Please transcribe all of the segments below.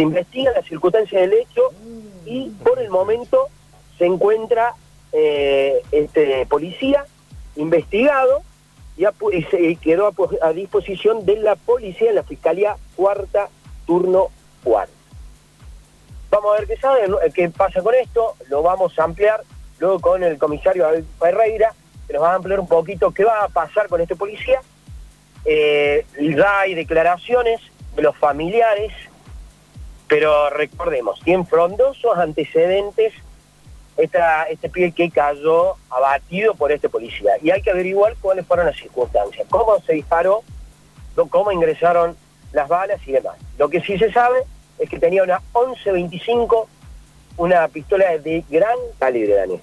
Se investiga la circunstancia del hecho y por el momento se encuentra eh, este policía investigado y, se quedó a, po- a disposición de la policía en la Fiscalía Cuarta, turno cuarto. Vamos a ver qué sabe, qué pasa con esto, lo vamos a ampliar luego con el comisario Ferreira, que nos va a ampliar un poquito qué va a pasar con este policía. Eh, ya hay declaraciones de los familiares, pero recordemos, tienen frondosos antecedentes esta, este pibe que cayó abatido por este policía. Y hay que averiguar cuáles fueron las circunstancias, cómo se disparó, cómo ingresaron las balas y demás. Lo que sí se sabe es que tenía una 1125, una pistola de gran calibre, Daniel.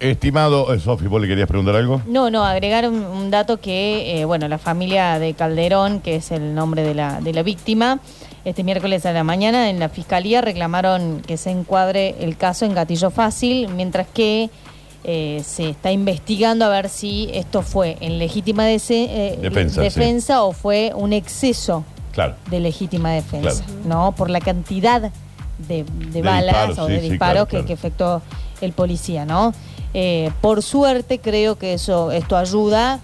Estimado, eh, Sofi, ¿vos le querías preguntar algo? No, no, agregar un, un dato que, eh, bueno, la familia de Calderón, que es el nombre de la, de la víctima, este miércoles a la mañana en la fiscalía reclamaron que se encuadre el caso en gatillo fácil, mientras que eh, se está investigando a ver si esto fue en legítima eh, Defensa, defensa o fue un exceso Claro. de legítima defensa, Claro. ¿no? Por la cantidad de, de De balas disparos, o de sí, disparos claro, que, que efectuó el policía, ¿no? Eh, por suerte creo que eso esto ayuda.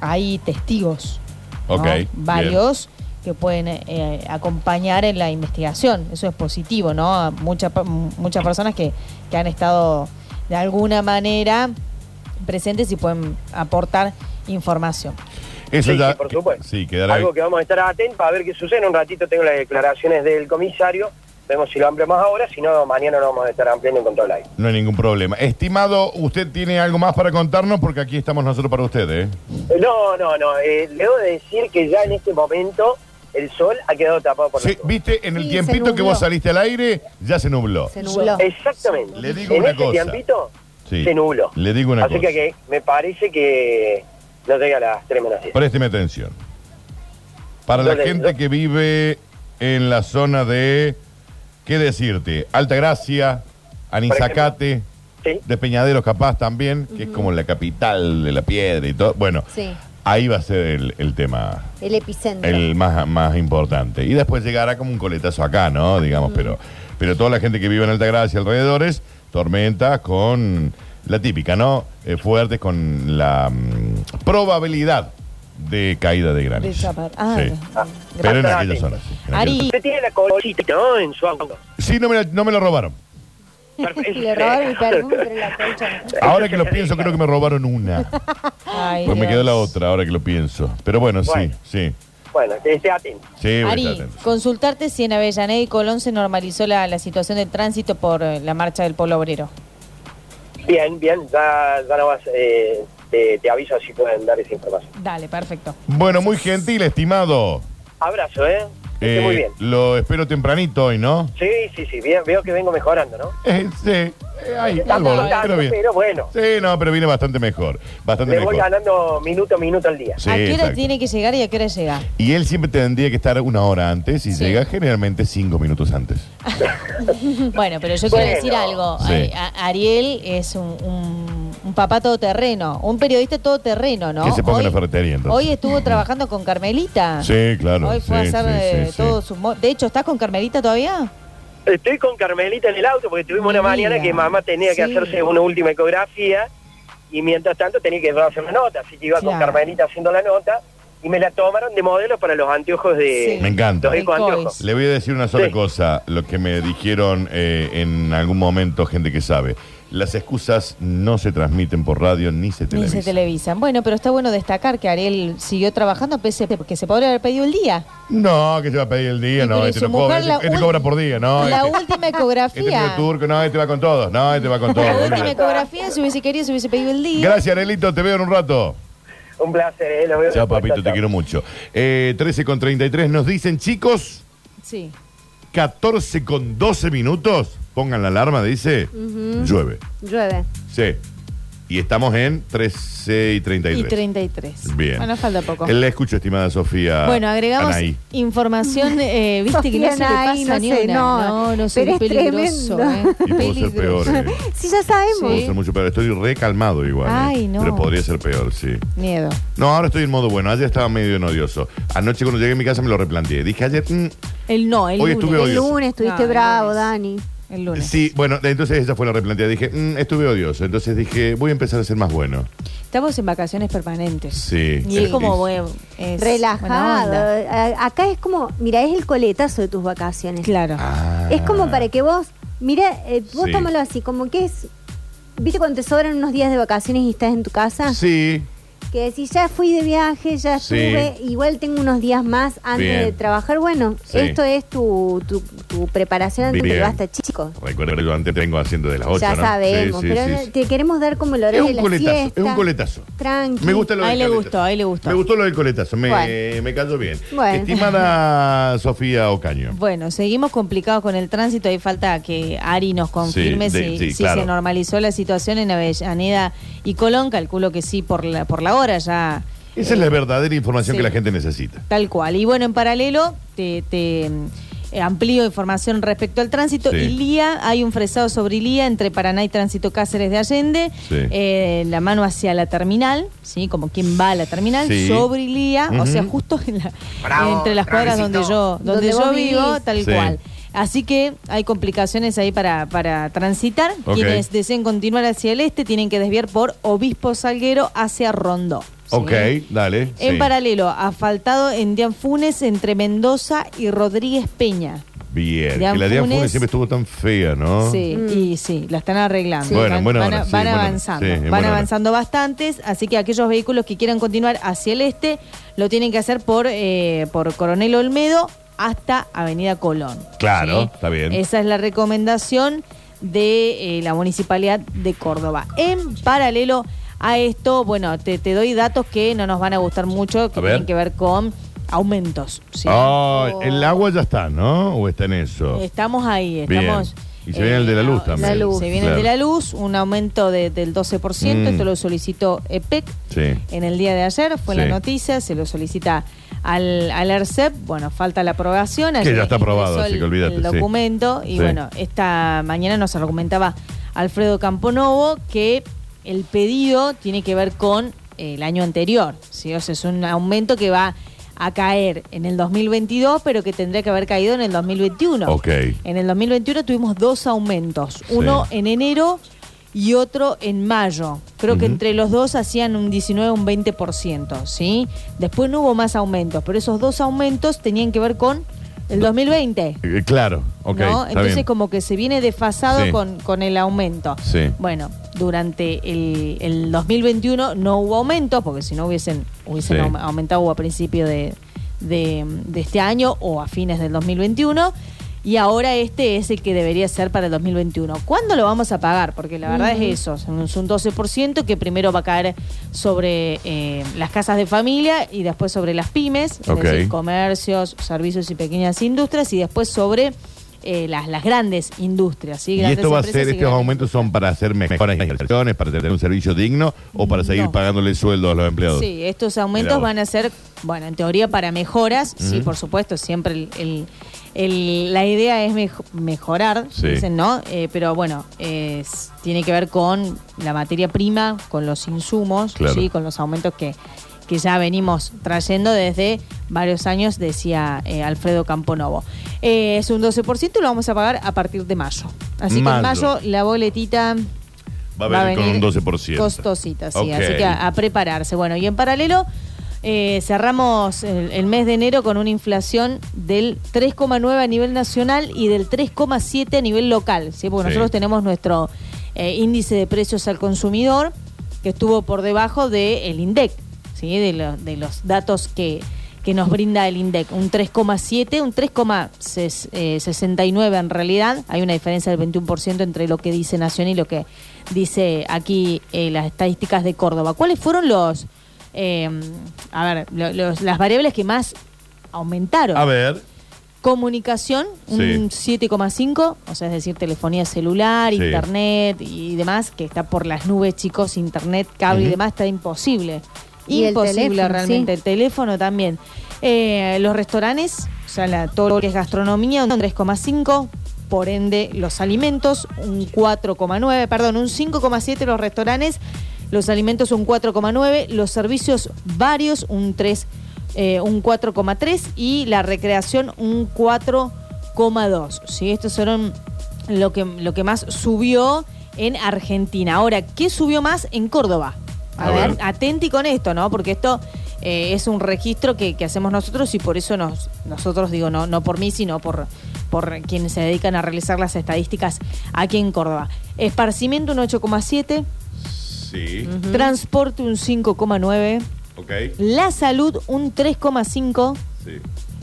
Hay testigos, bien. Que pueden eh, acompañar en la investigación. Eso es positivo, ¿no? Muchas muchas personas que, que han estado de alguna manera presentes y pueden aportar información. Eso Sí, ya. sí, por supuesto. Sí, quedará. Algo que vamos a estar atentos a ver qué sucede. En un ratito tengo las declaraciones del comisario. Vemos si lo ampliamos ahora, si no, mañana lo vamos a estar ampliando en control aire. No hay ningún problema. Estimado, ¿usted tiene algo más para contarnos? Porque aquí estamos nosotros para usted, ¿eh? Eh, No, no, no. Eh, debo de decir que ya en este momento el sol ha quedado tapado por Sí, la. ¿Viste? En el Sí, tiempito que vos saliste al aire, ya se nubló. Se nubló. Exactamente. Le digo en una ese cosa. tiempito Sí. se nubló. Le digo una Así cosa. que, que me parece que no llega a las 3 menos 10. Présteme atención. Para la gente que vive en la zona de, ¿qué decirte? Altagracia, Anizacate, Sí. de Peñaderos capaz también, que es como la capital de la piedra y todo. Bueno, Sí, ahí va a ser el, el tema, el epicentro. el más, más importante. Y después llegará como un coletazo acá, ¿no? Digamos, pero, pero toda la gente que vive en Altagracia y alrededores, tormentas con la típica, ¿no? Eh, fuertes con la mm, probabilidad de caída de granizo. De zapat- ah, Sí. ah, Pero en gracias. aquella zona, sí. en Ari. aquella Usted tiene la colchita, ¿no? En su auto. Sí, no me, la- no me lo robaron. Perfecto. Le robaron el perfume, pero la colcha no. Ahora que lo pienso, creo que me robaron una. Ay, Pues me Dios. quedó la otra, ahora que lo pienso. Pero bueno, Bueno. sí, sí. Bueno, esté atento. Sí, voy a estar Ari, atento. consultarte si en Avellaneda y Colón se normalizó la, la situación del tránsito por eh, la marcha del polo obrero. Bien, bien, ya, ya no vas, eh, te, te aviso si pueden dar esa información. Dale, perfecto. Bueno, muy gentil, estimado. Abrazo, ¿eh? Eh, muy bien. Lo espero tempranito hoy, ¿no? Sí, sí, sí, bien, veo que vengo mejorando, ¿no? Eh, sí, eh, ahí, No algo, tanto, pero bien. pero bueno, Sí, no, pero viene bastante mejor. Bastante le voy ganando minuto a minuto al día. Sí, ¿A qué hora exacto. tiene que llegar y a qué hora llega? Y él siempre tendría que estar una hora antes y Sí. llega generalmente cinco minutos antes. Bueno, pero yo Bueno. quiero decir algo. Sí. Ari- a- Ariel es un, un- un papá todoterreno, un periodista todoterreno, ¿no? Que se ponga en Hoy- la ferretería entonces. Hoy estuvo trabajando con Carmelita. Sí, claro. Hoy fue sí, a hacer sí, eh, sí, sí. Todo su... mo- De hecho, ¿estás con Carmelita todavía? Estoy con Carmelita en el auto porque tuvimos una mañana que mamá tenía que Sí. hacerse una última ecografía y mientras tanto tenía que hacer la nota, así que iba con. Carmelita haciendo la nota y me la tomaron de modelo para los anteojos de... Sí. Me encanta. Los. Le voy a decir una sola Sí. cosa, lo que me dijeron eh, en algún momento gente que sabe. Las excusas no se transmiten por radio ni se Ni televisan. se televisan. Bueno, pero está bueno destacar que Ariel siguió trabajando pese a que se podría haber pedido el día. No, que se va a pedir el día, Y no, pero este su no cobra, la este, este cobra por día, no. la este, última este ecografía. turco, no, este va con todos, no, este va con todos. la última olvídate. ecografía, si hubiese querido, se hubiese pedido el día. Gracias, Arelito, te veo en un rato. Un placer, ¿eh? Los veo Chao, después, papito, chao, te quiero mucho. Eh, 13 con 33 nos dicen, chicos, Sí. 14 con 12 minutos, pongan la alarma, dice, llueve. Llueve. Sí. Y estamos en 13 y 33. Y 33. Bien. Bueno, falta poco. Le escucho, estimada Sofía. Bueno, agregamos Anaí. información, eh, viste que no se le Sofía Nay, pasa no ni sé, una. no. No, no, soy Pero es peligroso. tremendo. eh. Y puedo ser peor. Eh. Sí, ya sabemos. Puedo ser mucho peor. Estoy re calmado igual. eh. Ay, no. Pero podría ser peor, sí. Miedo. No, ahora estoy en modo bueno. Ayer estaba medio odioso. Anoche cuando llegué a mi casa me lo replanteé. Dije ayer, mm, El no, el Hoy lunes. estuve El odioso. lunes estuviste No, el bravo, lunes. Dani. El lunes. sí, bueno, entonces esa fue la replanteada. Dije, mm, estuve odioso. Entonces dije, voy a empezar a ser más bueno. Estamos en vacaciones permanentes. Sí. Y es como, bueno, es buena Relajado. onda. A- Acá es como, mira, es el coletazo de tus vacaciones. Claro. Ah. Es como para que vos, mira, eh, vos Sí. tómalo así, como que es, viste cuando te sobran unos días de vacaciones y estás en tu casa, Sí, que decís, ya fui de viaje, ya Sí. estuve, igual tengo unos días más antes Bien. de trabajar. Bueno, Sí. esto es tu, tu, tu preparación antes Bien. de basta, chico. recuerda que yo antes vengo haciendo de las 8. ya ¿no? sabemos, Sí, sí, pero sí, sí. te queremos dar como el Es horario de un la coletazo, siesta. es un coletazo. Tranqui. Me gusta lo A del le coletazo. gustó, a él le gustó. Me gustó lo del coletazo, me, Bueno. me cayó bien. Bueno. Estimada Sofía Ocaño. Bueno, seguimos complicados con el tránsito. Hay falta que Ari nos confirme Sí, si, de- sí, si claro. se normalizó la situación en Avellaneda y Colón. Calculo que sí por la, por la hora ya. Esa es la verdadera información sí. que la gente necesita. Tal cual. Y bueno, en paralelo, te, te, eh, amplío información respecto al tránsito. Sí. Ilía, hay un fresado sobre Ilía entre Paraná y Tránsito Cáceres de Allende. Sí. Eh, la mano hacia la terminal, ¿sí? Como quien va a la terminal, Sí. sobre Ilía, o sea, justo en la- Bravo, entre las cuadras donde yo, donde Donde yo vivo, tal Sí. cual. Así que hay complicaciones ahí para, para transitar. Quienes deseen continuar hacia el este tienen que desviar por Obispo Salguero hacia Rondó. ¿sí? Ok, dale. En sí. paralelo, asfaltado en Dianfunes entre Mendoza y Rodríguez Peña. Bien. de Que la de Anfunes- Anfunes siempre estuvo tan fea, ¿no? Sí, y sí, la están arreglando. Sí. Bueno, van, buena van hora, avanzando. Van buena hora. avanzando bastantes, así que aquellos vehículos que quieran continuar hacia el este lo tienen que hacer por, eh, por Coronel Olmedo hasta Avenida Colón. Claro, está bien. Esa es la recomendación de eh, la Municipalidad de Córdoba. En paralelo a esto, bueno, te, te doy datos que no nos van a gustar mucho, que tienen que ver con aumentos. ¿sí? El agua ya está, ¿no? ¿O está en eso? Estamos ahí, Bien. estamos. Y se viene el de la luz ah, también. Se, La luz. se viene Claro. el de la luz, un aumento de- del 12%, Mm. esto lo solicitó EPEC Sí. en el día de ayer, fue Sí. la noticia, se lo solicita al, al ERCEP, bueno, falta la aprobación. Que ya está aprobado, así que olvídate, El sí. documento, y Sí. bueno, esta mañana nos argumentaba Alfredo Camponovo que el pedido tiene que ver con el año anterior, ¿sí? O sea, es un aumento que va a caer en el 2022, pero que tendría que haber caído en el 2021. Ok. En el 2021 tuvimos dos aumentos, uno en enero y otro en mayo. Creo que entre los dos hacían un 19 un 20%, ¿sí? Después no hubo más aumentos, pero esos dos aumentos tenían que ver con el 2020. Eh, claro, ok. ¿no? está Entonces bien. como que se viene desfasado Sí. con, con el aumento. Sí. Bueno, durante el, el 2021 no hubo aumentos, porque si no hubiesen, hubiesen Sí. aumentado a principio de, de- de este año o a fines del 2021. Y ahora este es el que debería ser para el 2021. ¿Cuándo lo vamos a pagar? Porque la verdad es eso, es un 12% que primero va a caer sobre eh, las casas de familia y después sobre las pymes, es Ok. decir, comercios, servicios y pequeñas industrias, y después sobre eh, las, las grandes industrias. ¿sí? ¿Y esto va a ser, estos aumentos son para hacer mejores inversiones, para tener un servicio digno o para seguir No. pagándole sueldo a los empleados? Sí, estos aumentos van a ser, bueno, en teoría para mejoras, sí, por supuesto, siempre el, el- el- la idea es mejo- mejorar, Sí. dicen, ¿no? Eh, pero bueno, es- tiene que ver con la materia prima, con los insumos, Claro. sí, con los aumentos que, que ya venimos trayendo desde varios años, decía eh, Alfredo Camponovo. Eh, es un 12% y lo vamos a pagar a partir de mayo. Así que en Mayo. la boletita Va a venir con un 12%. Costosita, sí. Así que a, a prepararse. Bueno, y en paralelo, eh, cerramos el, el mes de enero con una inflación del 3,9 a nivel nacional y del 3,7 a nivel local. ¿sí? Porque Sí. nosotros tenemos nuestro eh, índice de precios al consumidor que estuvo por debajo del INDEC, ¿sí? de, lo- de los datos que, que nos brinda el INDEC. Un 3,7, un 3,69 en realidad. Hay una diferencia del 21% entre lo que dice Nación y lo que dice aquí eh, las estadísticas de Córdoba. ¿Cuáles fueron los, eh, a ver, lo- los- las variables que más aumentaron? A ver, Comunicación, un 7,5, o sea, es decir, telefonía celular, Sí. internet y demás, que está por las nubes, chicos, internet, cable y Ujú. demás, está imposible. Y el imposible teléfono, realmente. sí. El teléfono también. Eh, los restaurantes, o sea, la, todo lo que es gastronomía, un 3,5. Por ende, los alimentos, un 4,9, perdón, un 5,7 los restaurantes, los alimentos un 4,9, los servicios varios un 3, eh, un 4,3 y la recreación un 4,2. ¿sí? Estos fueron lo que, lo que más subió en Argentina. Ahora, ¿qué subió más en Córdoba? A, A ver, ver. atenti con esto, ¿no? Porque esto eh, es un registro que, que hacemos nosotros y por eso nos, nosotros, digo, no, no por mí, sino por, por quienes se dedican a realizar las estadísticas aquí en Córdoba. Esparcimiento un 8,7, Sí. transporte un 5,9, Ok. la salud un 3,5, Sí.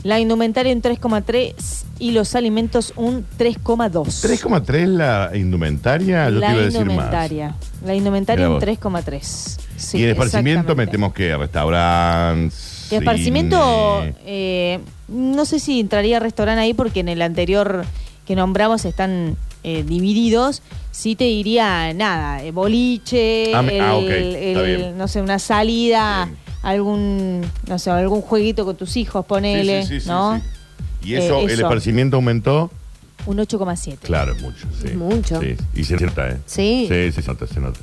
la indumentaria un 3,3 y los alimentos un 3,2. 3,3 la indumentaria, yo la te iba a decir más. indumentaria. La indumentaria un vos. 3,3. Sí, y en esparcimiento exactamente. metemos que restaurantes. Que esparcimiento, cine. eh, no sé si entraría restaurante ahí porque en el anterior que nombramos están eh, divididos. Sí te diría nada, eh, boliche, Ah, el- ah, el- no sé, una salida, Bien. algún, no sé, algún jueguito con tus hijos, ponele, Sí, sí, sí, ¿no? sí. Y eso, Eh, el eso. esparcimiento aumentó. Un 8,7. Claro, es mucho. Sí. Mucho. Sí. Y se nota, ¿eh? Sí, sí, se nota, se nota.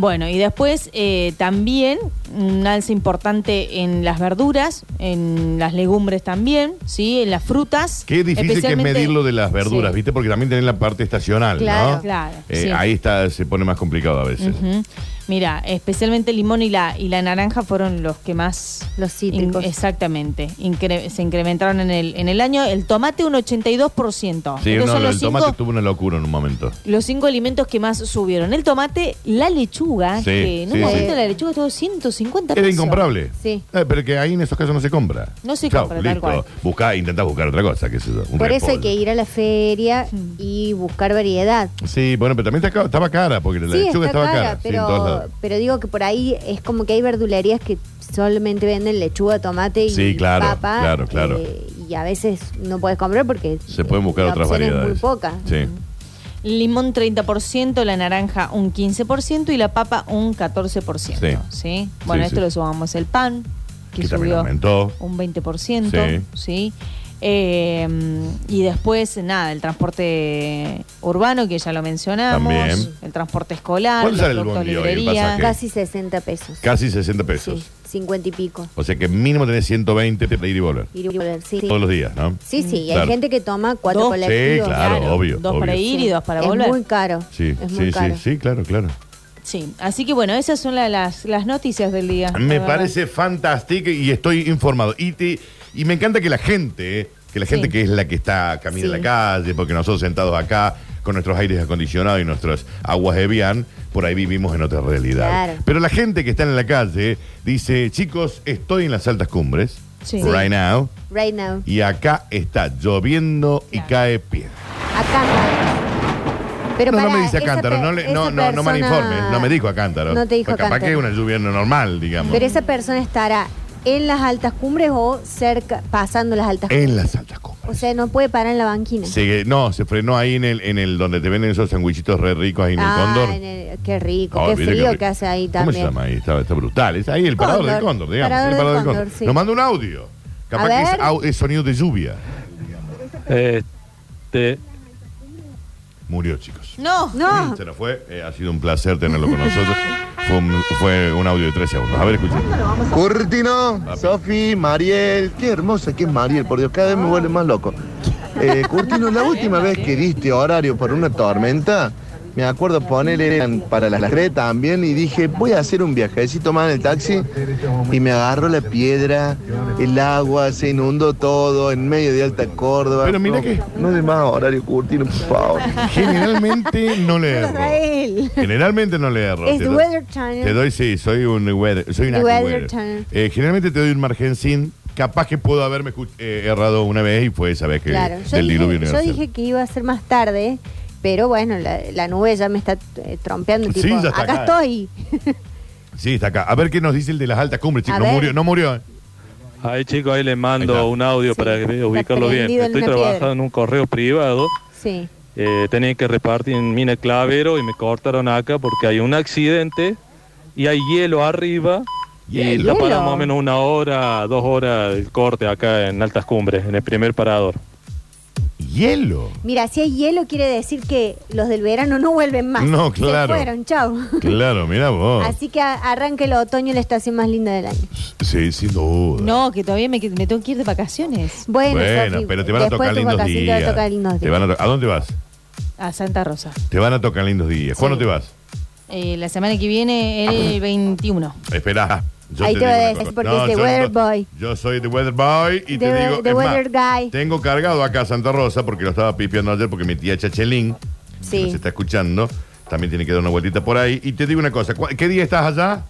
Bueno, y después eh, también un alza importante en las verduras, en las legumbres también, ¿sí? En las frutas. Qué difícil que es medir lo de las verduras, Sí. ¿viste? Porque también tenés la parte estacional, Claro, ¿no? claro, Eh, sí. Ahí está, se pone más complicado a veces. Ujú. Mira, especialmente el limón y la, y la naranja fueron los que más... Los cítricos. in- exactamente. incre- se incrementaron en el, en el año. El tomate un 82%. Sí, Estos no, son lo los del tomate tuvo una locura en un momento. los cinco alimentos que más subieron. El tomate, la lechuga, Sí, que en un sí, momento sí. la lechuga estuvo 150 Era pesos. incomparable. Sí. Eh, pero que ahí en esos casos no se compra. No se Chau, compra, tal listo. cual. Buscá, intentá buscar otra cosa, qué sé yo. un Por eso hay que ir a la feria Mm. y buscar variedad. Sí, bueno, pero también estaba cara, porque la sí, lechuga estaba cara, cara. sí, en todos pero, digo que por ahí es como que hay verdulerías que solamente venden lechuga, tomate y Sí, claro, papa. claro, claro. eh, y a veces no puedes comprar porque Se pueden buscar la otras opción es variedades. muy poca. Sí. Limón 30%, la naranja un 15% y la papa un 14%. Sí. ¿sí? Bueno, Sí, esto sí. lo sumamos el pan, que, Que también subió aumentó. un 20%. ¿sí? Eh, y después, nada, el transporte urbano, que ya lo mencionamos. También. El transporte escolar, ¿Cuánto sale el bondi hoy, el librería. pasaje? Casi 60 pesos. Casi 60 pesos. Sí, 50 y pico. O sea que mínimo tenés 120 para ir y volver. Ir y volver, sí. Todos los días, ¿no? Sí, sí, y hay gente que toma cuatro Dos. colectivos. Sí, claro. obvio, Dos para ir y dos para es volver. muy caro. Sí, es muy sí, caro. sí, sí, claro, claro. Sí, así que bueno, esas son la- las, las noticias del día. Me parece fantástico y estoy informado. Y, te- y me encanta que la gente, que la gente Sí. que es la que está camina en Sí. la calle, porque nosotros sentados acá con nuestros aires acondicionados y nuestras aguas de Bian, por ahí vivimos en otra realidad. Claro. Pero la gente que está en la calle dice, chicos, estoy en las altas cumbres, Sí. right now, Right now. y acá está lloviendo y Claro. cae piedra. Acá. Pero no, no me dice esa Cántaro, pe- no, le- esa no, no, no persona- informe, no me dijo a Cántaro. No te dijo Capaz Cántaro. que es una lluvia normal, digamos. Pero esa persona estará en las altas cumbres o cerca, pasando las altas cumbres. En las altas cumbres. O sea, no puede parar en la banquina. Se- no, se frenó ahí en el, en el donde te venden esos sandwichitos re ricos ahí en el Ah, Cóndor. en el- qué rico, Oh, qué frío que hace ahí ¿Cómo se también. llama ahí? Está, está brutal. Es ahí el parador Cóndor. del Cóndor, digamos. Parador el del parador del Cóndor, Cóndor. sí. Nos manda un audio. Capaz A que es, ver. au- es sonido de lluvia. Este, Murió, chicos. No, No, Se nos fue. Eh, ha sido un placer tenerlo con nosotros. Fue un, fue un audio de 13 segundos. A ver, escuchen. Curtino, Sofi, Mariel, qué hermosa que es Mariel, por Dios, cada vez me vuelve más loco. Eh, Curtino, la última vez que diste horario por una tormenta, me acuerdo poner eran para las tres también y dije, voy a hacer un viajecito más en el taxi y me agarró la piedra, el agua, se inundó todo en medio de Alta Córdoba. Pero mira no, que- No de más horario, Curtino, por favor. Generalmente no le erro. Israel. Generalmente no le erro. Es Te Weather Channel. Te doy, sí, soy un weather, soy un The active Weather weather. Channel. Eh, generalmente te doy un margencín. Capaz que puedo haberme eh, errado una vez y fue esa vez que Claro, yo del diluvio yo dije que iba a ser más tarde, pero bueno, la, la nube ya me está eh, trompeando. Sí, Tipo, ya está acá acá. estoy. Sí, está acá. A ver qué nos dice el de las altas cumbres, chicos. No ver. murió, no murió. ¿eh? Ahí chicos, ahí les mando Ahí un audio Sí, para ubicarlo bien. Estoy trabajando piedra. en un correo privado. Sí. Eh, tenía que repartir en mina clavero y me cortaron acá porque hay un accidente y hay hielo arriba. Y Hielo. está para Hielo. más o menos una hora, dos horas el corte acá en Altas Cumbres, en el primer parador. Hielo. Mira, si hay hielo quiere decir que los del verano no vuelven más. No, claro. Se fueron, chau. Claro, mira vos. Así que a- arranca el otoño, la estación más linda del año. Sí, sin duda. No, que todavía me, me tengo que ir de vacaciones Bueno, Bueno, pero te van a tocar lindos días. Te va a tocar lindos Te días. van a to- ¿A dónde vas? a Santa Rosa. Te van a tocar lindos días. ¿Cuándo Sí. te vas? Eh, la semana que viene, el 21. Espera. Yo Ahí te voy a decir, porque es the weather boy. Yo soy the weather boy y The- te digo. the es más, weather guy. Tengo cargado acá a Santa Rosa porque lo estaba pipiando ayer porque mi tía Chachelín, Sí. que se está escuchando, también tiene que dar una vueltita por ahí. Y te digo una cosa. ¿cu- ¿Qué día estás allá?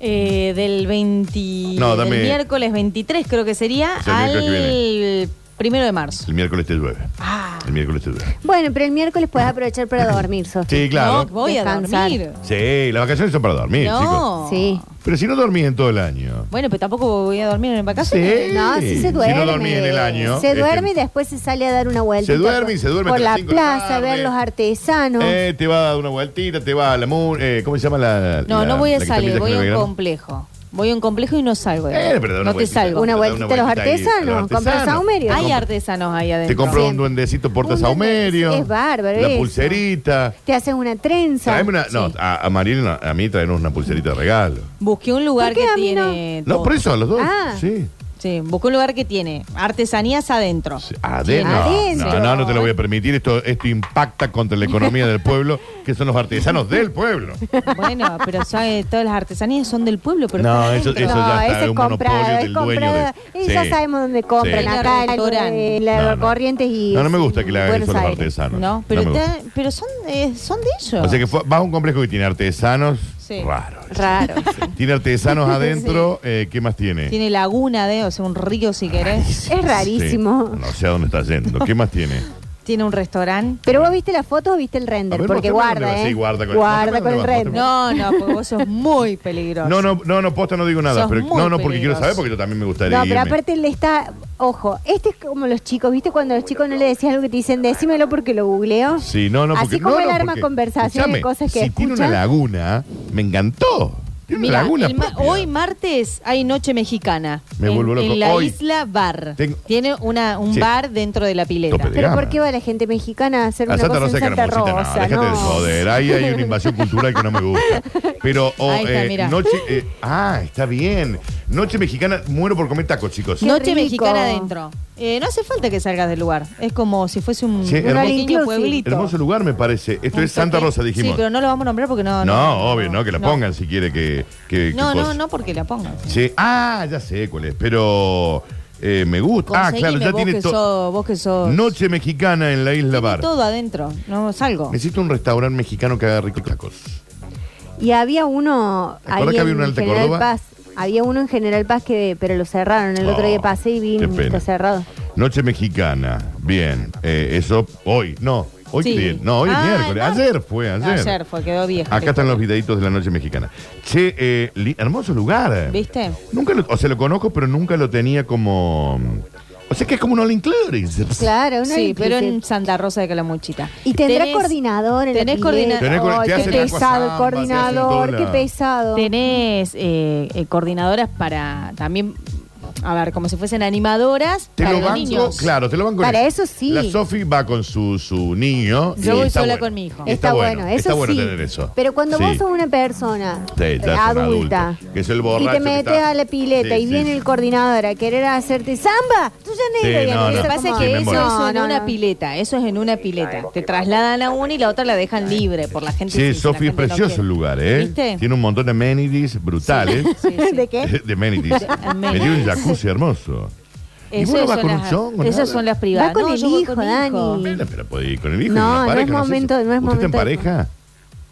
Eh, del 20, No, dame- del miércoles 23 creo que sería que al primero de marzo. El miércoles te llueve. Ah, El miércoles te llueve. Bueno, pero el miércoles puedes aprovechar para dormir, Sofi. Sí, claro. no, voy Descansar. a dormir. Sí, las vacaciones son para dormir, chicos. No. Sí. Pero si no dormís en todo el año. Bueno, pero tampoco voy a dormir en vacaciones. Sí. No, sí se duerme. Si no dormís en el año. Se este, duerme y después se sale a dar una vuelta. Se duerme y se duerme Por la plaza, tarde. ver los artesanos. Eh, te va a dar una vueltita, te va a la mu- eh, ¿Cómo se llama la.? No, la- no voy la a salir, voy a un complejo. Voy a un complejo y no salgo. de Eh, ahí. pero da una no te vueltita. salgo. una da vueltita a los vueltita ahí, artesanos. Compras saumerio. Hay artesanos ahí adentro. Te compro un Siempre. duendecito porta Un saumerio. duende- es bárbaro La eso. pulserita. Te haces una trenza. Traeme una. No, a, a a mí traernos una pulserita de regalo. Busqué un lugar ¿Por qué que a mí no? tiene. No, todo. por eso, a los dos. Ah. Sí. Sí, busqué un lugar que tiene artesanías adentro. Adentro. Adentro. No, no, no te lo voy a permitir. Esto, esto impacta contra la economía del pueblo, que son los artesanos del pueblo. Bueno, pero ¿sabe? todas las artesanías son del pueblo. Pero No, eso- eso no, ya está, ese es un comprado, monopolio es del dueño comprado. de- Y ya sabemos dónde compran, Sí. acá en Restaurante. la No, no. Corrientes y No, no me gusta que le hagan eso a los artesanos. No, pero, está- pero son, eh, son de ellos. O sea que fue- vas a un complejo que tiene artesanos Sí. raros. Raro. Tiene artesanos adentro. eh, ¿Qué más tiene? Tiene laguna de, o sea, un río si querés. Es rarísimo. No sé a dónde está yendo. ¿Qué más tiene? Tiene un restaurante. Pero vos viste la foto o viste el render, ver, porque mostrame dónde guarda, va. ¿eh? Sí, guarda con- guarda mostrame con el dónde va, render. No, no, porque vos sos muy peligroso. No, no, no, no, posta no digo nada. Sos Pero, muy no, no, porque quiero peligroso. saber, porque yo también me gustaría No, pero irme. aparte le está. Ojo, este es como los chicos, ¿viste? Cuando los chicos no le decían algo que te dicen, decímelo porque lo googleo. Sí, no, no, porque Así como no, el no, arma porque- conversación de escúchame, cosas que Si tiene escucha. una laguna, me encantó. Tiene Mira, el ma- hoy martes hay noche mexicana. Me en, vuelvo loco. en la Hoy isla Bar. tengo- Tiene una, un Sí. bar dentro de la pileta. Tope de Pero gama. ¿por qué va la gente mexicana a hacer A una Santa cosa Rosa en que Santa no, Rosa? déjate de no. joder. Ahí hay una invasión cultural que no me gusta. Pero, oh, Ahí está, eh, noche. eh, ah, está bien. Noche mexicana, muero por comer tacos, chicos. Qué Noche rico. mexicana adentro. Eh, no hace falta que salgas del lugar. Es como si fuese un, Sí, un hermoso. pequeño pueblito. Hermoso lugar, me parece. Esto Un es Santa Rosa, dijimos. Sí, pero no lo vamos a nombrar porque no. no, obvio, no, que la pongan si quiere que. Que- No, que no, no, porque la pongan. Sí. Ah, ya sé cuál es, pero eh, me gusta. Ah, claro, ya vos tiene que todo. sos- vos que sos. Noche mexicana en la isla Bar. todo adentro. No salgo. Necesito un restaurante mexicano que haga ricos tacos. Y había uno ¿Te ahí que había en uno en Alta General Córdoba? Paz. Había uno en General Paz que, pero lo cerraron. El Oh, otro día pasé y vi está cerrado. Noche mexicana. Bien. Eh, eso hoy. No, hoy Sí. qué día? No, hoy es Ah, miércoles. no. Ayer fue, ayer. Ayer fue, quedó viejo. Acá están los videitos de la noche mexicana. Che, eh, li- hermoso lugar. ¿Viste? Nunca lo, o sea, lo conozco, pero nunca lo tenía como. O sea que es como un all inclusive. Claro, una Sí, pero en. Santa Rosa de Calamuchita. Y tendrá Tenés- coordinador en la tenés pileta. coordina- Tenés coordi- Ay, te qué hacen pesado el samba, te hacen coordinador, toda qué pesado. Tenés eh, eh, coordinadoras para también, a ver, como si fuesen animadoras Te para lo los banco, niños. claro, te lo banco. Para eso sí. La Sofi va con su, su niño. Yo y voy está sola bueno. con mi hijo. Está, bueno, eso está bueno sí. tener eso. Pero cuando Sí. vos sos una persona Sí, eh, ya son adulta adultos. Que es el y borracho te que metes está- a la pileta Sí, y sí, viene sí. el coordinador a querer hacerte samba, tú ya Sí, negro. y no, no. Lo que pasa es como- que me eso es en una pileta, eso es en una pileta. Te trasladan a una y la otra la dejan libre por la gente. Sí, si la Sofi, es gente no precioso quiere. el lugar, ¿eh? ¿Viste? Tiene un montón de amenities brutales. Sí, sí. ¿De qué? De amenities. amenities. Me dio un jacuzzi hermoso. ¿Y Eso no vas son con un las- chongo, Esas nada? son las privadas. Va con No, el hijo, con Dani. Bueno, pero puede ir con el hijo. No, y no pareja, es sé si- momento- no es ¿Usted está en momento de- pareja?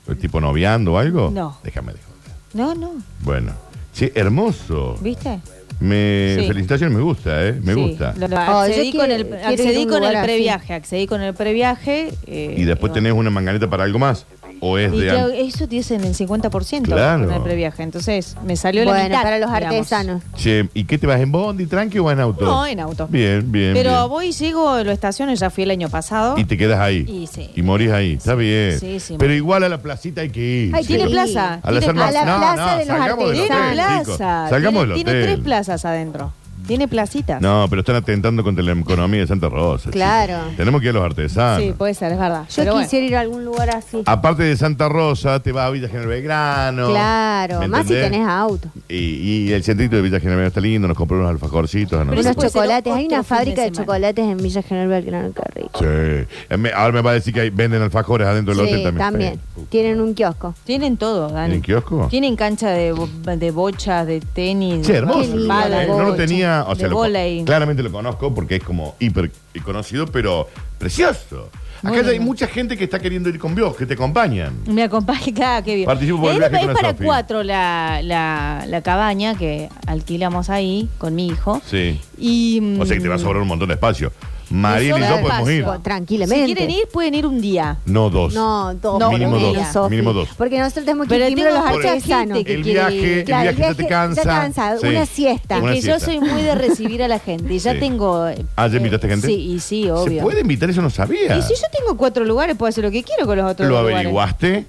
¿O ¿Tipo noviando o algo? No. Déjame de joder. No, no. Bueno. Sí, hermoso. ¿Viste? Me, Sí. Felicitaciones, me gusta, ¿eh? Me Sí, gusta. lo- lo- Oh, accedí yo con quiero- el, accedí un con lugar el previaje, accedí con el previaje. eh, Y después no. tenés una manganeta para algo más. O es Y de... claro, eso dicen el 50% Claro. en el previaje. Entonces me salió la Bueno, mitad. para los digamos. artesanos. Che, ¿y qué te vas en bondi, tranqui o en auto? No, en auto. Bien, bien. Pero bien. voy, llego, lo estaciono, ya fui el año pasado. Y te quedas ahí. Y sí. Y morís ahí. Está bien. Sí, sí, Pero igual a la placita hay que ir. Ay, Tiene plaza. A la, tiene a la no, plaza no, de los del Tiene plaza. Salgamos tiene, tres plazas adentro. Tiene placitas. No, pero están atentando contra la economía de Santa Rosa. Claro. chicos. Tenemos que ir a los artesanos. Sí, puede ser, es verdad. Yo Pero bueno. quisiera ir a algún lugar así. Aparte de Santa Rosa, te vas a Villa General Belgrano. claro, ¿me más si entendés? tenés auto. Y, y el centrito de Villa General Belgrano está lindo, nos compró unos alfajorcitos. ¿no? Pero eso Unos puede ser chocolates. Hay otro una fin fábrica de de, semana. chocolates en Villa General Belgrano, qué rico. Sí. Eh, me- Ahora me va a decir que hay- venden alfajores adentro del Sí, hotel también. también. Sí. Tienen un kiosco. Tienen todo, Dani. ¿En kiosco? Tienen cancha de, bo- de bochas, de tenis. De hermoso. Eh, no lo tenía, o sea, de lo- vóley. claramente lo conozco porque es como hiper conocido, pero precioso. Acá ya hay mucha gente que está queriendo ir con vos, que te acompañan. Me acompaña, claro, qué bien. Participo por el es viaje es con para cuatro la, la, la cabaña que alquilamos ahí con mi hijo. Sí. Y, mm, O sea que te va a sobrar un montón de espacio. Mariel y yo podemos ir. Tranquilamente. Si quieren ir, pueden ir un día. No dos. No, dos. No, lo mínimo dos, Sofi. mínimo dos. Porque nosotros tenemos que Pero ir los artesanos. El quiere viaje, el Claro, viaje ya te cansa. Ya cansa, Sí. una siesta. Una que yo soy muy de recibir a la gente. Y ya Sí. tengo. Ah, ¿ya invitaste gente? Sí, y sí, obvio. ¿Se puede invitar? Eso no sabía. Y si yo tengo cuatro lugares, puedo hacer lo que quiero con los otros ¿Lo lugares. averiguaste?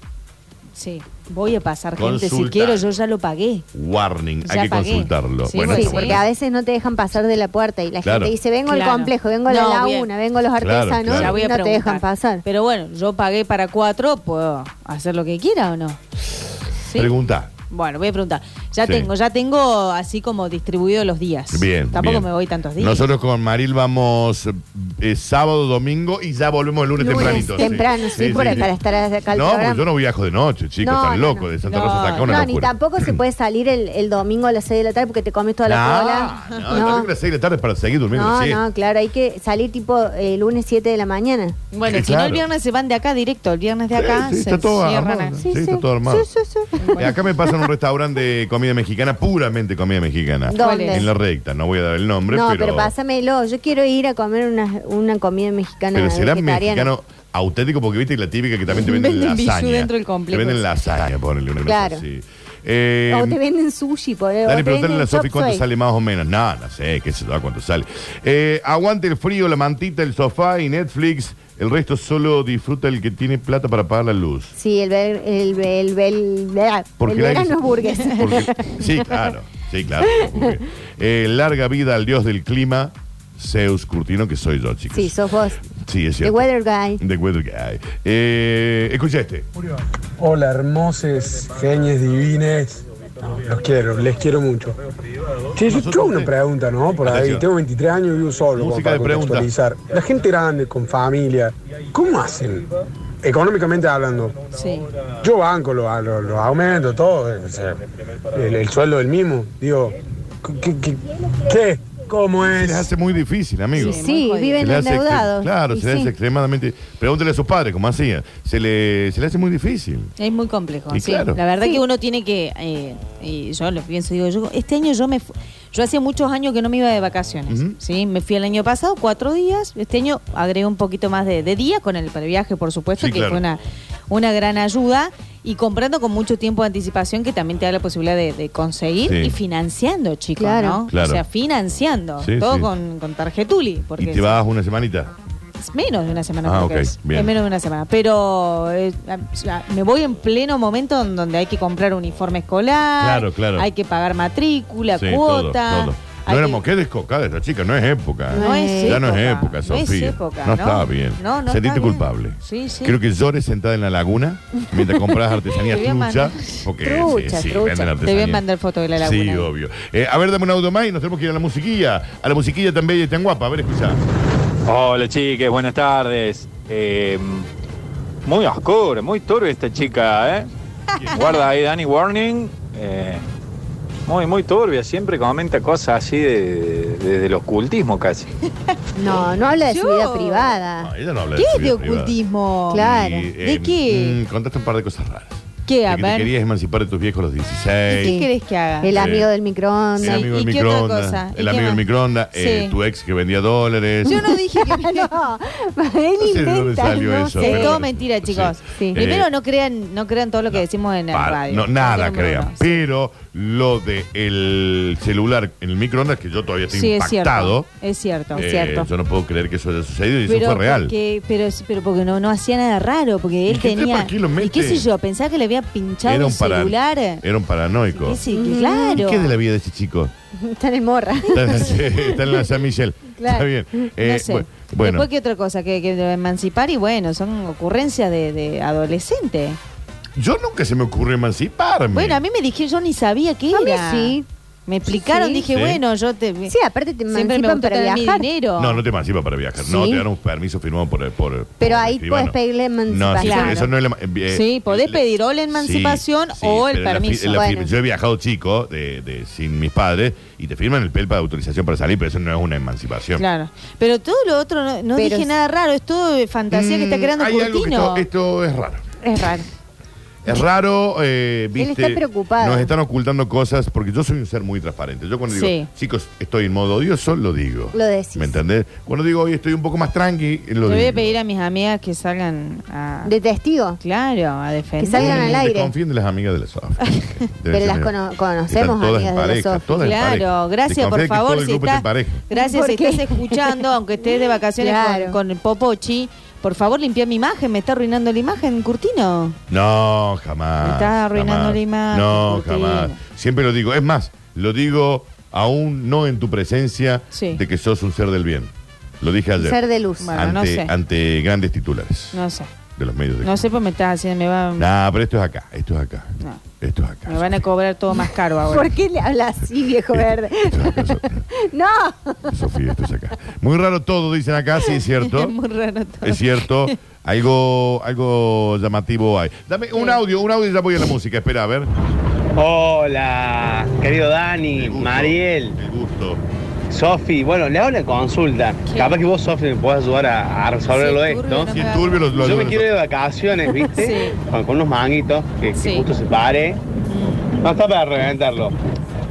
Sí. Voy a pasar gente. Si Consulta. quiero, yo ya lo pagué. Warning, Ya hay que pagué. consultarlo. Sí, bueno, Sí, porque a veces no te dejan pasar de la puerta y la Claro. gente dice, vengo al Claro. complejo, vengo a la No, bien. laguna, vengo a los Claro, artesanos claro. Ya voy y a no te preguntar. dejan pasar. Pero bueno, yo pagué para cuatro, ¿puedo hacer lo que quiera o no? ¿Sí? Pregunta. Bueno, voy a preguntar. Ya Sí. tengo, ya tengo así como distribuido los días. Bien. Tampoco bien. me voy tantos días. Nosotros con Maril vamos eh, sábado, domingo y ya volvemos el lunes, Lunes tempranito. temprano, sí, por- para estar acá al No, porque yo no viajo de noche, chicos, No, están no, locos. no. De Santa No, Rosa hasta acá una No, ni tampoco se puede salir el, el domingo a las 6 de la tarde porque te comes toda la no, cola. no, no, no. las 6 de la tarde para seguir durmiendo. No, sí. no, claro, hay que salir tipo el lunes 7 de la mañana. Bueno, Sí, si no claro. el viernes se van de acá directo, el viernes de acá Sí, sí, se está todo cierran armado. Sí, está todo armado. Sí, sí, sí. Eh, acá me pasan un restaurante de comida mexicana, puramente comida mexicana. ¿Dónde? En la recta, no voy a dar el nombre, No, pero. pero, pásamelo. Yo quiero ir a comer una, una comida mexicana pero será mexicano auténtico, porque viste la típica que también te venden, Venden lasaña. dentro del complejo. Te venden lasaña, ponele una cosa Claro. así. Eh, O te venden sushi, por o Dani, te preguntale a Sofi cuánto sale más o menos. No, no sé, qué sé yo, cuánto sale. Eh, aguante el frío, la mantita, el sofá y Netflix. El resto solo disfruta el que tiene plata para pagar la luz. Sí, el, ver, el, el, el, el, Porque el la- verano es burgués. Porque- sí, claro. Sí, claro. porque, eh, larga vida al dios del clima, Zeus Curtino, que soy yo, chicos. Sí, sos vos. Sí, es The cierto. Weather Guy. The Weather Guy. Eh, escucha este. Hola, hermosos, genios, divines. No, los quiero, les quiero mucho. Sí, yo tengo una pregunta, ¿no? Por ahí, tengo 23 años y vivo solo. Música para de pregunta. contextualizar. La gente grande, con familia, ¿cómo hacen? Económicamente hablando. Sí. Yo banco los los- los aumentos, todo. o sea, el, el sueldo del mismo. Digo, ¿qué? qué, qué? ¿Cómo Se les es? hace muy difícil, amigos. Sí, Sí, viven Se le hace extre- endeudados. Claro, Y se le sí. hace extremadamente. Pregúntele a sus padres cómo hacían. Se le, se le hace muy difícil. Es muy complejo. Y sí. claro. La verdad Sí. que uno tiene que. eh, y yo lo pienso, digo, yo este año yo me. fu- Yo hacía muchos años que no me iba de vacaciones. ¿sí? Me fui el año pasado, cuatro días. Este año agregué un poquito más de, de día con el previaje, por supuesto, Sí, que claro. fue una, una gran ayuda. Y comprando con mucho tiempo de anticipación, que también te da la posibilidad de, de conseguir Sí. y financiando, chicos, Claro. ¿no? Claro. O sea, financiando. Sí, todo sí. Con, con tarjetuli. Porque ¿Y te vas una semanita? Es menos de una semana. Ah, creo que es. bien. Es menos de una semana. Pero eh, o sea, me voy en pleno momento en donde hay que comprar uniforme escolar. Claro, claro. Hay que pagar matrícula, Sí, cuota. todo, hay No que- éramos, qué descocada esta chica, no es época. No es ya no es época, época, no es Sofía. época, no ¿no? está bien. No, no Sentiste está bien. culpable. Sí, sí. Quiero que llores sentada en la laguna mientras compras artesanía Te voy a trucha. mandar- Porque Trucha, sí, sí, trucha. venden Te voy a mandar foto de la laguna. Sí, obvio. Eh, a ver, dame un audio más y nos tenemos que ir a la musiquilla. A la musiquilla tan bella y tan guapa. A ver, escucha. Hola chiques, buenas tardes. Eh, muy oscura, muy turbia esta chica, ¿eh? Guarda ahí Danny Warning. eh, muy, muy turbia, siempre comenta cosas así de, de- del ocultismo casi. No, no habla de su Yo- vida privada. No, ella no habla ¿Qué de su es de privada. ocultismo? Claro. Y, ¿De qué? mm, contaste un par de cosas raras. ¿Qué? A que te ver. querías emancipar de tus viejos a los ¿Qué 16. querés que haga? El Sí. amigo del El microondas. Sí. amigo del ¿y qué otra microondas. El qué amigo del más? microondas. eh, Sí. tu ex que vendía dólares. Yo no dije que... no, él sé de dónde inventa, salió no eso, sé. Es pero- todo mentira, chicos. Sí. Primero Eh, no crean, no crean todo lo que decimos en la Pa- radio. no, nada Número crean. uno. Sí. Pero lo de el celular en el microondas, que yo todavía estoy Sí, es impactado. cierto. Es cierto. eh, Es cierto. Yo no puedo creer que eso haya sucedido y eso fue real. porque, pero, pero porque no, no hacía nada raro, porque él ¿Y qué- tenía. para qué lo mete? ¿Y qué sé yo? Pensaba que le había pinchado Era el un, para- celular. era un paranoico. Sí, sí, que claro. ¿Y qué de la vida de ese chico? Está en el morra. Está en la, está en la San Michel. Claro. Está bien. Eh, no sé. bu- Bueno, Después, ¿qué otra cosa? Que, emancipar y bueno, son ocurrencias de, de adolescente. yo nunca se me ocurrió emanciparme. Bueno, a mí me dijeron, yo ni sabía qué A mí era. sí. Me explicaron, Sí. dije, Sí. bueno, yo te. Sí, aparte te siempre me emancipan gustó para tener mi viajar. dinero. No, no te emancipa para viajar. No, Sí. te dan un permiso firmado por. por Pero por ahí escribano. puedes pedirle No, sí, emancipación. pero eso no es la. eh, Sí, podés le- pedir o la emancipación o el pero la fi- permiso. la fi- Bueno. Yo he viajado chico, de, de- sin mis padres, y te firman el PEL para autorización para salir, pero eso no es una emancipación. Claro. Pero todo lo otro, no, no Pero dije es- nada raro, es todo de fantasía que está Mm, creando hay algo que Curtino. esto, esto es raro. Es raro. Es raro, eh, viste. está preocupado. Nos están ocultando cosas porque yo soy un ser muy transparente. Yo cuando digo, Sí. chicos, estoy en modo odioso, lo digo. Lo decís. ¿Me entendés? Cuando digo, hoy estoy un poco más tranqui, lo Le voy digo. a pedir a mis amigas que salgan a. De testigo. Claro, a defender. Que salgan al aire. Desconfíen de las amigas de la SOF. Pero las cono- conocemos, todas en amigas de la pareja, SOF. todas en Claro, gracias por favor. todo el Si grupo está está, en pareja. gracias ¿Por si qué? estás escuchando, aunque estés de vacaciones Claro. con, con el Popochi. Por favor, limpia mi imagen, me está arruinando la imagen, Curtino. No, jamás. Me estás arruinando jamás. la imagen, No, Curtino. jamás. Siempre lo digo. Es más, lo digo aún no en tu presencia Sí. de que sos un ser del bien. Lo dije ayer. Ser de luz. Bueno, no sé. ante grandes titulares No sé. De los medios de No sé, pues me estás haciendo, me, va, Nah, pero esto es acá, esto es acá. No. Esto es acá. me van a cobrar todo más caro ahora. ¿Por qué le hablas así, viejo verde? Esto es acá, Sofía. no. Sofía, esto es acá. Muy raro todo, dicen acá, sí es cierto. Es muy raro todo. Es cierto. Algo, algo llamativo hay. Dame un audio, un audio y ya voy a la música. Espera, a ver. Hola, querido Dani, El gusto, Mariel, El gusto. Sofi. Bueno, le hago una consulta. ¿Qué? Capaz que vos, Sofi, me puedas ayudar a, a resolverlo Sí, esto. no turbio, lo, lo- Yo me quiero ir de vacaciones, ¿viste? Sí. Con, con unos manguitos que, que justo se pare. No está para reventarlo.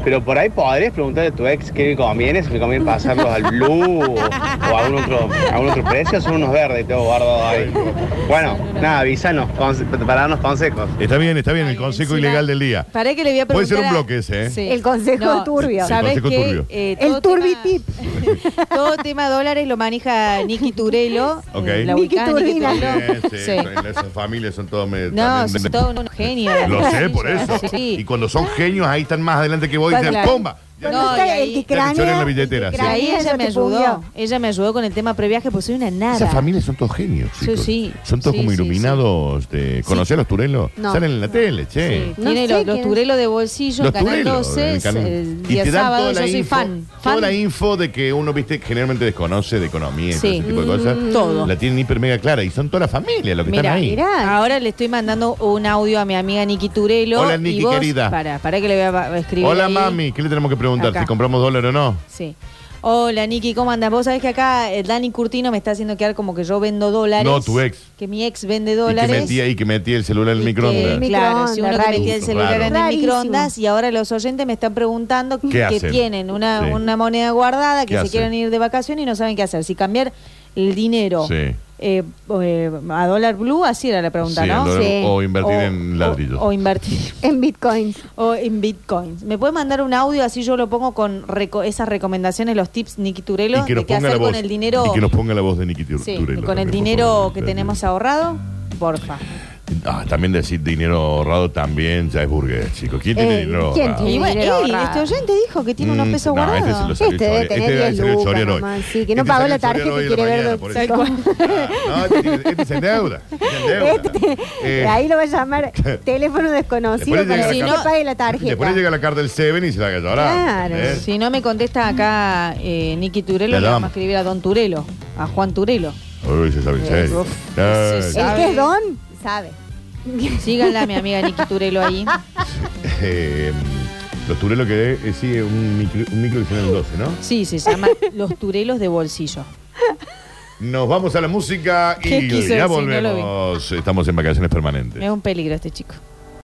Pero por ahí podrías preguntarle a tu ex qué le conviene, si le conviene pasarlos al blue o, o a algún otro, a algún otro precio, son unos verdes y tengo guardado ahí. Bueno, nada, avísanos conse- para darnos consejos. Está bien, está bien, el consejo ilegal del día. Para que le voy a Puede preguntar. ser un bloque ese, ¿eh? Sí. El consejo turbio. ¿Sabes El consejo turbio. Eh, El todo turbi tema- tip. Todo tema dólares lo maneja Nicky Turelo. Ok. eh, la Nicky. Sí, sí, esas familias son todos medio- No, son todos unos genios. Lo sé, por eso. Sí. Y cuando son genios, ahí están más adelante que vos y dicen, Claro. ¡pomba! No, está ahí- el que cranea, la billetera, el que sí. Y ahí ella me ayudó. Ella me ayudó con el tema previaje, pues soy una nada. Esas familias son todos genios, Sí, chicos. sí. Son todos Sí, como sí, iluminados. De... ¿Conocés a los Turelos? No. Salen en la tele, che. Sí, No Tiene sé los, los turelos de bolsillo, Los Canal Turelos, 12, el canal- el y te dan sábado, toda yo soy info, fan. Toda la info de que uno, viste, generalmente desconoce de economía y todo ese tipo de cosas. Mm, todo. La tienen hiper mega clara y son toda la familia los que están ahí. Mirá. Ahora le estoy mandando un audio a mi amiga Niki Turelo. Hola, Niki, querida. Para, para que le voy a escribir. Hola, mami. ¿Qué le tenemos que preguntar? Acá. ¿Si compramos dólar o no? Sí. Hola, Niki, ¿cómo andas? Vos sabés que acá eh, Dani Curtino me está haciendo quedar como que yo vendo dólares. No, tu ex. Que mi ex vende Y que, dólares. metía, y que metía el celular en el que, microondas. claro, si uno que metía el raro. celular en el Rarísimo. microondas y ahora los oyentes me están preguntando ¿Qué que hacen? tienen una, Sí. una moneda guardada, que ¿Qué se hacen? quieren ir de vacaciones y no saben qué hacer. Si cambiar el dinero Sí. eh, eh, a dólar blue, así era la pregunta, Sí, ¿no? el dólar- Sí. O invertir O- en ladrillos. O, o invertir. En bitcoins. O en bitcoins. ¿Me puede mandar un audio así yo lo pongo con reco- esas recomendaciones, los tips Niki Turelo? de qué hacer voz. con el dinero. Y que nos ponga la voz de Turelo y con el dinero favor. que tenemos ahorrado, porfa. Ah, también decir dinero ahorrado también ya es burgués, chicos. ¿Quién tiene Eh, dinero ¿quién ahorrado? tiene? Bueno, dinero ey, ahorrado. este oyente dijo que tiene unos Mm, pesos no, guardados. este se lo salió Este debe el tener este 10 salió el lucas hoy. nomás, sí, que no Este pagó salió la el tarjeta hoy y de la quiere ver mañana, por Tal. Ah, No, este, tiene- este se endeuda. se endeuda. Este, Eh, ahí lo va a llamar teléfono desconocido Después para llega que la no pague la tarjeta. Después llega la carta del Seven y se la haga llorar. Claro. ¿entendés? Si no me contesta acá eh, Niki Turelo, le vamos a escribir a Don Turelo, a Juan Turelo. Uy, se sabe en serio. Uf, Eh, sí, sí. El que es don, sabe. Síganla a mi amiga Niki Turelo ahí. eh, los turelos que eh, sí, un micro, un micro que tiene el 12, ¿no? Sí, se llama Los Turelos de Bolsillo. Nos vamos a la música ¿Qué y quiso ya decir? No lo vi. volvemos. Estamos en vacaciones permanentes. Es un peligro este chico.